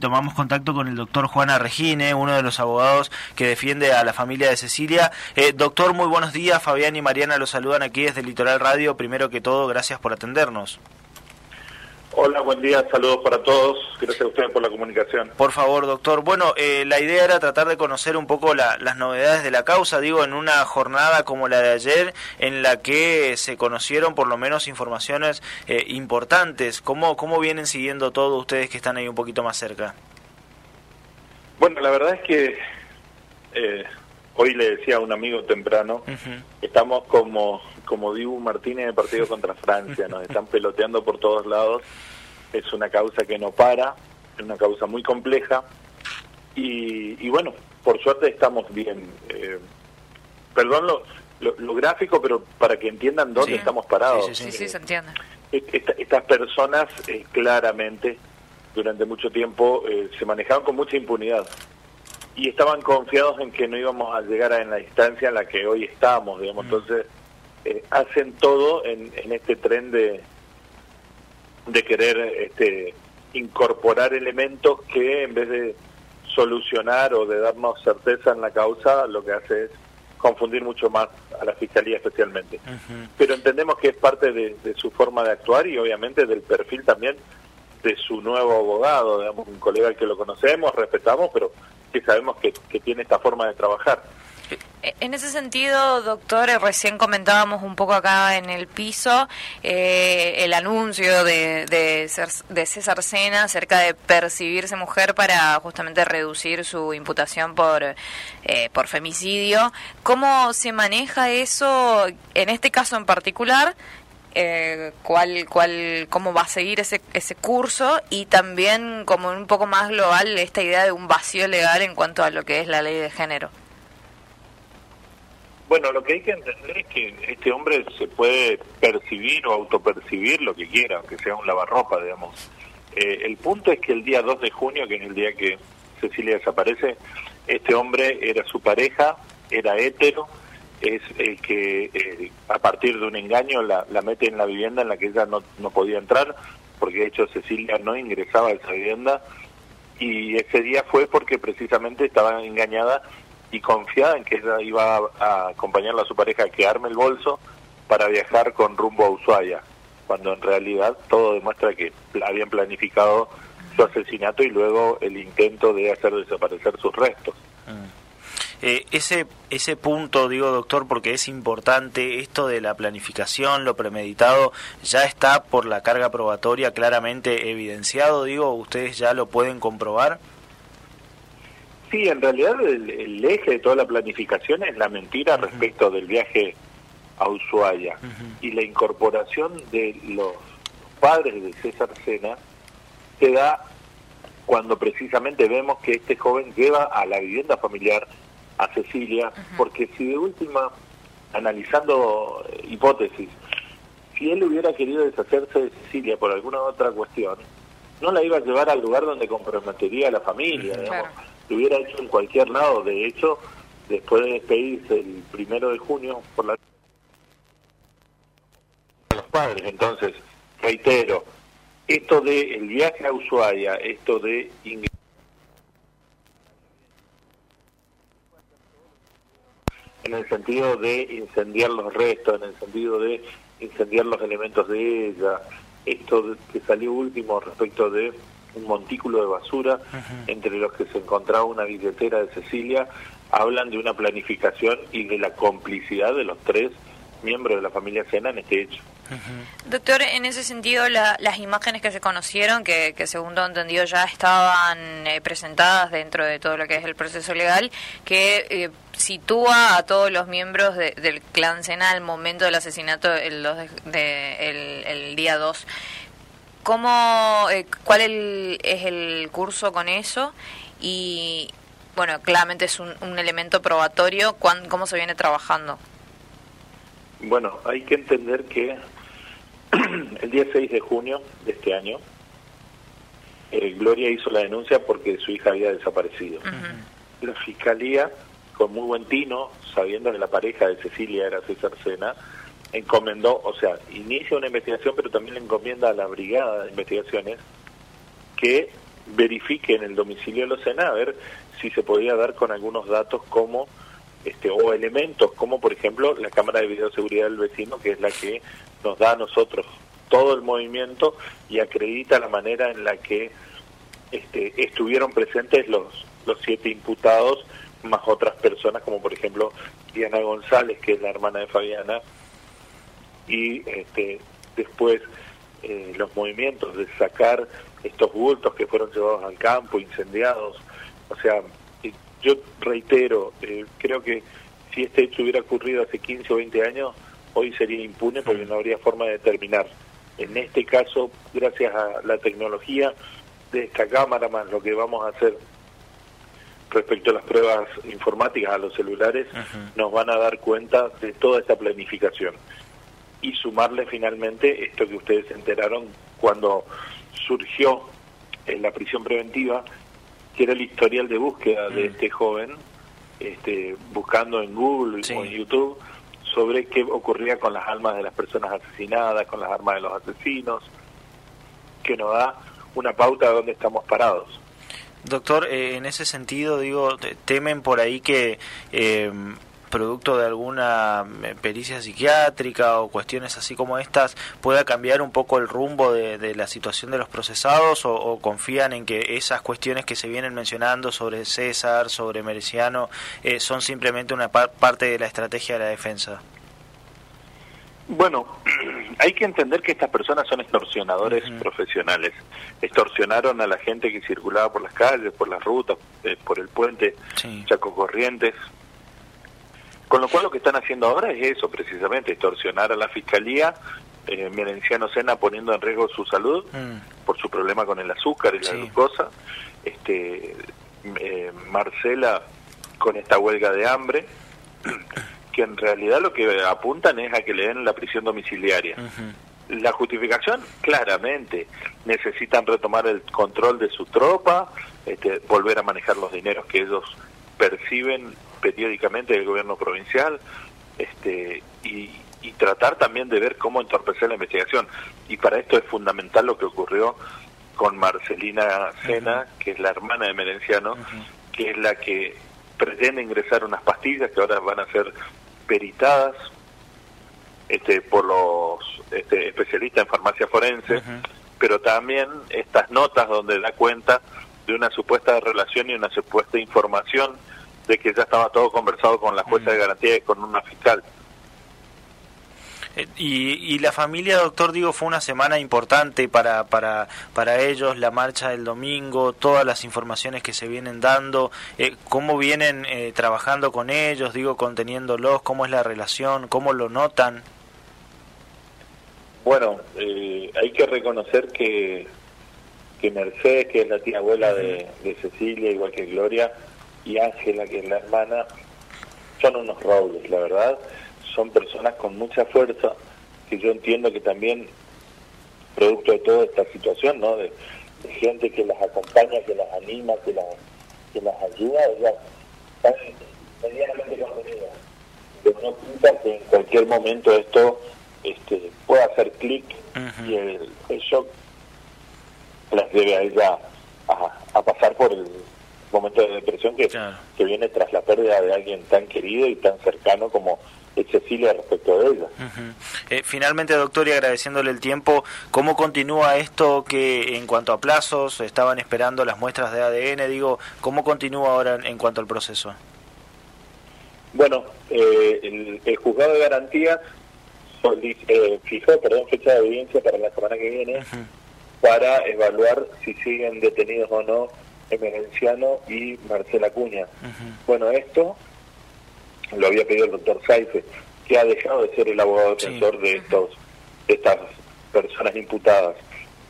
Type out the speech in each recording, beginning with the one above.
Tomamos contacto con el doctor Juana Regine, uno de los abogados que defiende a la familia de Cecilia. Eh, doctor, muy buenos días. Fabián y Mariana los saludan aquí desde Litoral Radio. Primero que todo, gracias por atendernos. Hola, buen día, saludos para todos. Gracias a ustedes por la comunicación. Por favor, doctor. Bueno, eh, la idea era tratar de conocer un poco las novedades de la causa, digo, en una jornada como la de ayer, en la que se conocieron por lo menos informaciones eh, importantes. ¿Cómo, ¿Cómo vienen siguiendo todos ustedes que están ahí un poquito más cerca? Bueno, la verdad es que eh, hoy le decía a un amigo temprano, estamos como, como Dibu Martínez de partido contra Francia, nos están peloteando por todos lados, es una causa que no para, es una causa muy compleja y, bueno, por suerte estamos bien. Eh, perdón lo, lo, gráfico, pero para que entiendan dónde estamos parados. Sí, sí, se entiende. estas personas eh, claramente durante mucho tiempo eh, se manejaban con mucha impunidad y estaban confiados en que no íbamos a llegar a en la distancia en la que hoy estamos, digamos. Mm. Entonces, eh, hacen todo en, en, este tren de, de querer este, incorporar elementos que en vez de solucionar o de darnos certeza en la causa, lo que hace es confundir mucho más a la Fiscalía especialmente. Pero entendemos que es parte de, de, su forma de actuar y obviamente del perfil también de su nuevo abogado, digamos, un colega al que lo conocemos, respetamos, pero que sabemos que, tiene esta forma de trabajar. Eh, en ese sentido, doctor, eh, recién comentábamos un poco acá en el piso eh, el anuncio de, de, César Sena acerca de percibirse mujer para justamente reducir su imputación por, por femicidio. ¿Cómo se maneja eso en este caso en particular? eh, cuál, cuál, cómo va a seguir ese, ese curso y también como un poco más global esta idea de un vacío legal en cuanto a lo que es la ley de género. Bueno, lo que hay que entender es que este hombre se puede percibir o autopercibir lo que quiera, aunque sea un lavarropa, digamos. Eh, el punto es que el día 2 de junio, que es el día que Cecilia desaparece, este hombre era su pareja, era hétero, es el que eh, a partir de un engaño la, mete en la vivienda en la que ella no, no podía entrar, porque de hecho Cecilia no ingresaba a esa vivienda, y ese día fue porque precisamente estaba engañada y confiada en que ella iba a, acompañarla a su pareja que arme el bolso para viajar con rumbo a Ushuaia, cuando en realidad todo demuestra que habían planificado su asesinato y luego el intento de hacer desaparecer sus restos. Eh, ese, ese punto, digo doctor, porque es importante, esto de la planificación, lo premeditado, ya está por la carga probatoria claramente evidenciado, digo, ustedes ya lo pueden comprobar. Sí, en realidad el, eje de toda la planificación es la mentira respecto del viaje a Ushuaia. Y la incorporación de los padres de César Sena se da cuando precisamente vemos que este joven lleva a la vivienda familiar a Cecilia, porque si de última, analizando eh, hipótesis, si él hubiera querido deshacerse de Cecilia por alguna otra cuestión, no la iba a llevar al lugar donde comprometería a la familia, lo hubiera hecho en cualquier lado, de hecho, después de despedirse el primero de junio por la los padres, entonces, reitero, esto de el viaje a Ushuaia, esto de en el sentido de incendiar los restos, en el sentido de incendiar los elementos de ella. Esto que salió último respecto de un montículo de basura entre los que se encontraba una billetera de Cecilia, hablan de una planificación y de la complicidad de los tres miembros de la familia Sena en este hecho. Doctor, en ese sentido, las imágenes que se conocieron, que, que según lo entendido ya estaban eh, presentadas dentro de todo lo que es el proceso legal, que eh, sitúa a todos los miembros del clan Sena al momento del asesinato el, de, el, día 2. ¿Cómo, eh, ¿Cuál es el curso con eso? Y, bueno, claramente es un, un elemento probatorio. ¿Cómo se viene trabajando? Bueno, hay que entender que el día 6 de junio de este año, eh, Gloria hizo la denuncia porque su hija había desaparecido. La fiscalía, con muy buen tino, sabiendo que la pareja de Cecilia era César Sena, encomendó, o sea, inicia una investigación, pero también le encomienda a la brigada de investigaciones que verifique en el domicilio de Locena a ver si se podía dar con algunos datos como este o elementos como por ejemplo la cámara de videoseguridad del vecino que es la que nos da a nosotros todo el movimiento y acredita la manera en la que este, estuvieron presentes los los siete imputados más otras personas como por ejemplo Diana González que es la hermana de Fabiana y este, después eh, los movimientos de sacar estos bultos que fueron llevados al campo, incendiados. O sea, yo reitero, eh, creo que si este hecho hubiera ocurrido hace 15 o 20 años, hoy sería impune porque no habría forma de determinar. En este caso, gracias a la tecnología de esta cámara, más lo que vamos a hacer respecto a las pruebas informáticas a los celulares, nos van a dar cuenta de toda esta planificación. Y sumarle finalmente esto que ustedes se enteraron cuando surgió en la prisión preventiva, que era el historial de búsqueda de mm. este joven, este, buscando en Google o en YouTube sobre qué ocurría con las almas de las personas asesinadas, con las armas de los asesinos, que nos da una pauta de dónde estamos parados. Doctor, eh, en ese sentido, digo, temen por ahí que eh, producto de alguna eh, pericia psiquiátrica o cuestiones así como estas pueda cambiar un poco el rumbo de, la situación de los procesados o, confían en que esas cuestiones que se vienen mencionando sobre César, sobre Mereciano, eh, son simplemente una parte de la estrategia de la defensa? Bueno, hay que entender que estas personas son extorsionadores profesionales. Extorsionaron a la gente que circulaba por las calles, por las rutas, eh, por el puente Chaco Corrientes, con lo cual lo que están haciendo ahora es eso, precisamente, extorsionar a la Fiscalía, eh, Merenciano Sena poniendo en riesgo su salud mm. por su problema con el azúcar y la glucosa, este, eh, Marcela con esta huelga de hambre, que en realidad lo que apuntan es a que le den la prisión domiciliaria. La justificación, claramente, necesitan retomar el control de su tropa, este, volver a manejar los dineros que ellos perciben periódicamente del gobierno provincial este, y, tratar también de ver cómo entorpecer la investigación. Y para esto es fundamental lo que ocurrió con Marcelina Sena, que es la hermana de Merenciano, que es la que pretende ingresar unas pastillas que ahora van a ser peritadas este, por los este, especialistas en farmacia forense, pero también estas notas donde da cuenta de una supuesta relación y una supuesta información de que ya estaba todo conversado con la jueza de mm. garantía y con una fiscal. Eh, y, y, la familia, doctor, digo, fue una semana importante para, para, para ellos, la marcha del domingo, todas las informaciones que se vienen dando, eh, cómo vienen eh, trabajando con ellos, digo, conteniéndolos, cómo es la relación, cómo lo notan. Bueno, hay que reconocer que, que Mercedes, que es la tía abuela de, de Cecilia, igual que Gloria, y Ángela, que es la hermana, son unos robles, la verdad. Son personas con mucha fuerza, que yo entiendo que también, producto de toda esta situación, ¿no? De, gente que las acompaña, que las anima, que las, que las ayuda, ellas están medianamente contenidas. Pero no pinta que en cualquier momento esto este, pueda hacer clic y el, shock las debe a ella a pasar por el momento de depresión que, que viene tras la pérdida de alguien tan querido y tan cercano como Cecilia respecto de ella. Eh, finalmente, doctor, y agradeciéndole el tiempo, ¿cómo continúa esto que en cuanto a plazos estaban esperando las muestras de ADN? Digo, ¿cómo continúa ahora en, cuanto al proceso? Bueno, eh, el, juzgado de garantías eh, fijó perdón, fecha de audiencia para la semana que viene para evaluar si siguen detenidos o no Emerenciano y Marcela Cuña. Bueno, esto lo había pedido el doctor Saife, que ha dejado de ser el abogado defensor de, estos, estas personas imputadas.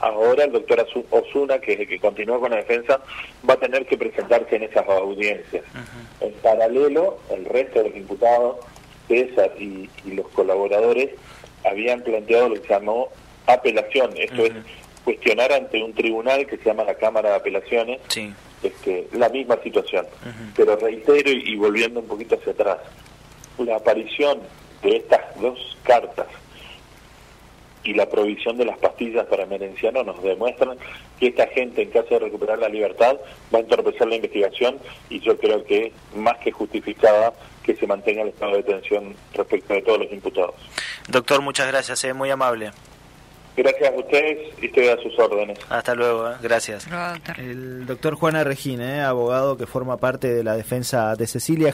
Ahora el doctor Osuna, que es el que continúa con la defensa, va a tener que presentarse en esas audiencias. En paralelo, el resto de los imputados, César y, los colaboradores, habían planteado lo que se llamó apelación. Esto es cuestionar ante un tribunal que se llama la Cámara de Apelaciones este, la misma situación. Pero reitero y, volviendo un poquito hacia atrás, la aparición de estas dos cartas y la provisión de las pastillas para Merenciano nos demuestran que esta gente, en caso de recuperar la libertad, va a entorpecer la investigación y yo creo que más que justificada que se mantenga el estado de detención respecto de todos los imputados. Doctor, muchas gracias, es eh, muy amable. Gracias a ustedes y estoy a sus órdenes. Hasta luego, eh. gracias. El doctor Juana Regina, eh, abogado que forma parte de la defensa de Cecilia.